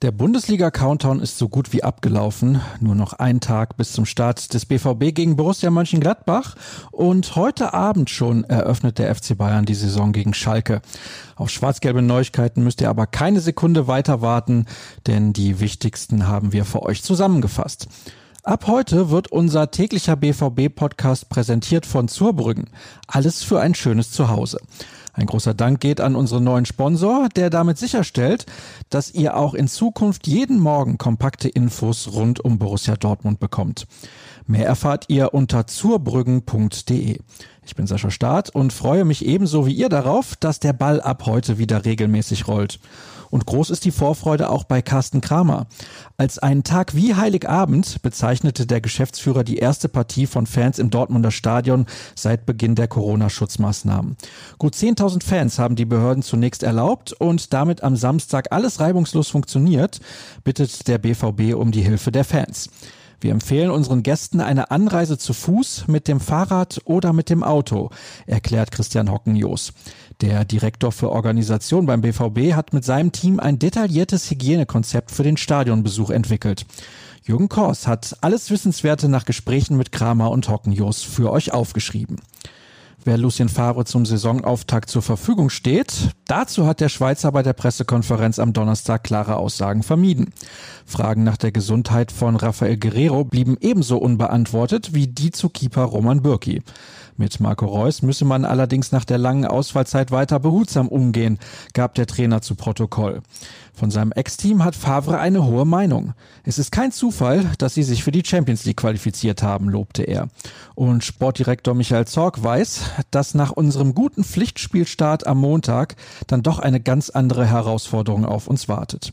Der Bundesliga-Countdown ist so gut wie abgelaufen. Nur noch ein Tag bis zum Start des BVB gegen Borussia Mönchengladbach. Und heute Abend schon eröffnet der FC Bayern die Saison gegen Schalke. Auf schwarz-gelbe Neuigkeiten müsst ihr aber keine Sekunde weiter warten, denn die wichtigsten haben wir für euch zusammengefasst. Ab heute wird unser täglicher BVB-Podcast präsentiert von Zurbrüggen. Alles für ein schönes Zuhause. Ein großer Dank geht an unseren neuen Sponsor, der damit sicherstellt, dass ihr auch in Zukunft jeden Morgen kompakte Infos rund um Borussia Dortmund bekommt. Mehr erfahrt ihr unter zurbrüggen.de. Ich bin Sascha Staat und freue mich ebenso wie ihr darauf, dass der Ball ab heute wieder regelmäßig rollt. Und groß ist die Vorfreude auch bei Carsten Kramer. Als einen Tag wie Heiligabend bezeichnete der Geschäftsführer die erste Partie von Fans im Dortmunder Stadion seit Beginn der Corona-Schutzmaßnahmen. Gut 10.000 Fans haben die Behörden zunächst erlaubt und damit am Samstag alles reibungslos funktioniert, bittet der BVB um die Hilfe der Fans. Wir empfehlen unseren Gästen eine Anreise zu Fuß, mit dem Fahrrad oder mit dem Auto, erklärt Christian Hockenjos. Der Direktor für Organisation beim BVB hat mit seinem Team ein detailliertes Hygienekonzept für den Stadionbesuch entwickelt. Jürgen Kors hat alles Wissenswerte nach Gesprächen mit Kramer und Hockenjos für euch aufgeschrieben. Wer Lucien Favre zum Saisonauftakt zur Verfügung steht, dazu hat der Schweizer bei der Pressekonferenz am Donnerstag klare Aussagen vermieden. Fragen nach der Gesundheit von Rafael Guerrero blieben ebenso unbeantwortet wie die zu Keeper Roman Bürki. Mit Marco Reus müsse man allerdings nach der langen Ausfallzeit weiter behutsam umgehen, gab der Trainer zu Protokoll. Von seinem Ex-Team hat Favre eine hohe Meinung. Es ist kein Zufall, dass sie sich für die Champions League qualifiziert haben, lobte er. Und Sportdirektor Michael Zorg weiß, dass nach unserem guten Pflichtspielstart am Montag dann doch eine ganz andere Herausforderung auf uns wartet.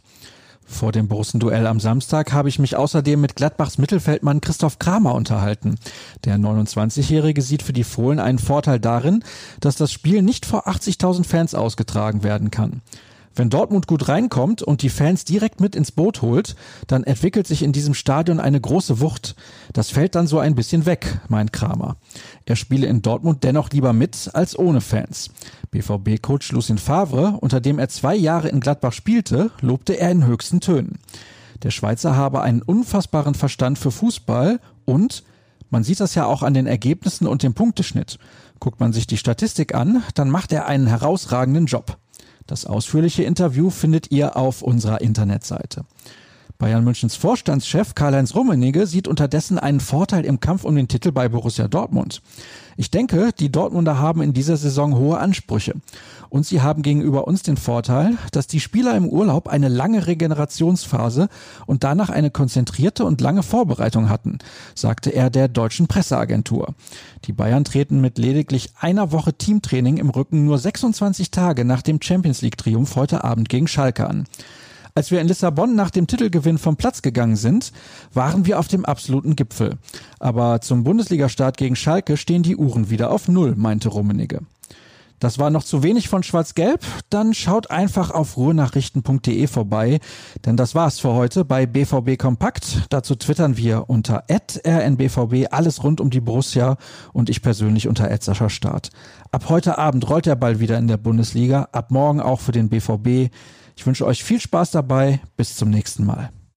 Vor dem Borussen-Duell am Samstag habe ich mich außerdem mit Gladbachs Mittelfeldmann Christoph Kramer unterhalten. Der 29-Jährige sieht für die Fohlen einen Vorteil darin, dass das Spiel nicht vor 80.000 Fans ausgetragen werden kann. Wenn Dortmund gut reinkommt und die Fans direkt mit ins Boot holt, dann entwickelt sich in diesem Stadion eine große Wucht. Das fällt dann so ein bisschen weg, meint Kramer. Er spiele in Dortmund dennoch lieber mit als ohne Fans. BVB-Coach Lucien Favre, unter dem er zwei Jahre in Gladbach spielte, lobte er in höchsten Tönen. Der Schweizer habe einen unfassbaren Verstand für Fußball und man sieht das ja auch an den Ergebnissen und dem Punkteschnitt. Guckt man sich die Statistik an, dann macht er einen herausragenden Job. Das ausführliche Interview findet ihr auf unserer Internetseite. Bayern Münchens Vorstandschef Karl-Heinz Rummenigge sieht unterdessen einen Vorteil im Kampf um den Titel bei Borussia Dortmund. Ich denke, die Dortmunder haben in dieser Saison hohe Ansprüche. Und sie haben gegenüber uns den Vorteil, dass die Spieler im Urlaub eine lange Regenerationsphase und danach eine konzentrierte und lange Vorbereitung hatten, sagte er der deutschen Presseagentur. Die Bayern treten mit lediglich einer Woche Teamtraining im Rücken nur 26 Tage nach dem Champions League Triumph heute Abend gegen Schalke an. Als wir in Lissabon nach dem Titelgewinn vom Platz gegangen sind, waren wir auf dem absoluten Gipfel. Aber zum Bundesligastart gegen Schalke stehen die Uhren wieder auf Null, meinte Rummenigge. Das war noch zu wenig von Schwarz-Gelb? Dann schaut einfach auf ruhenachrichten.de vorbei, denn das war's für heute bei BVB Kompakt. Dazu twittern wir unter rnbvb alles rund um die Borussia und ich persönlich unter Start. Ab heute Abend rollt der Ball wieder in der Bundesliga, ab morgen auch für den BVB. Ich wünsche euch viel Spaß dabei. Bis zum nächsten Mal.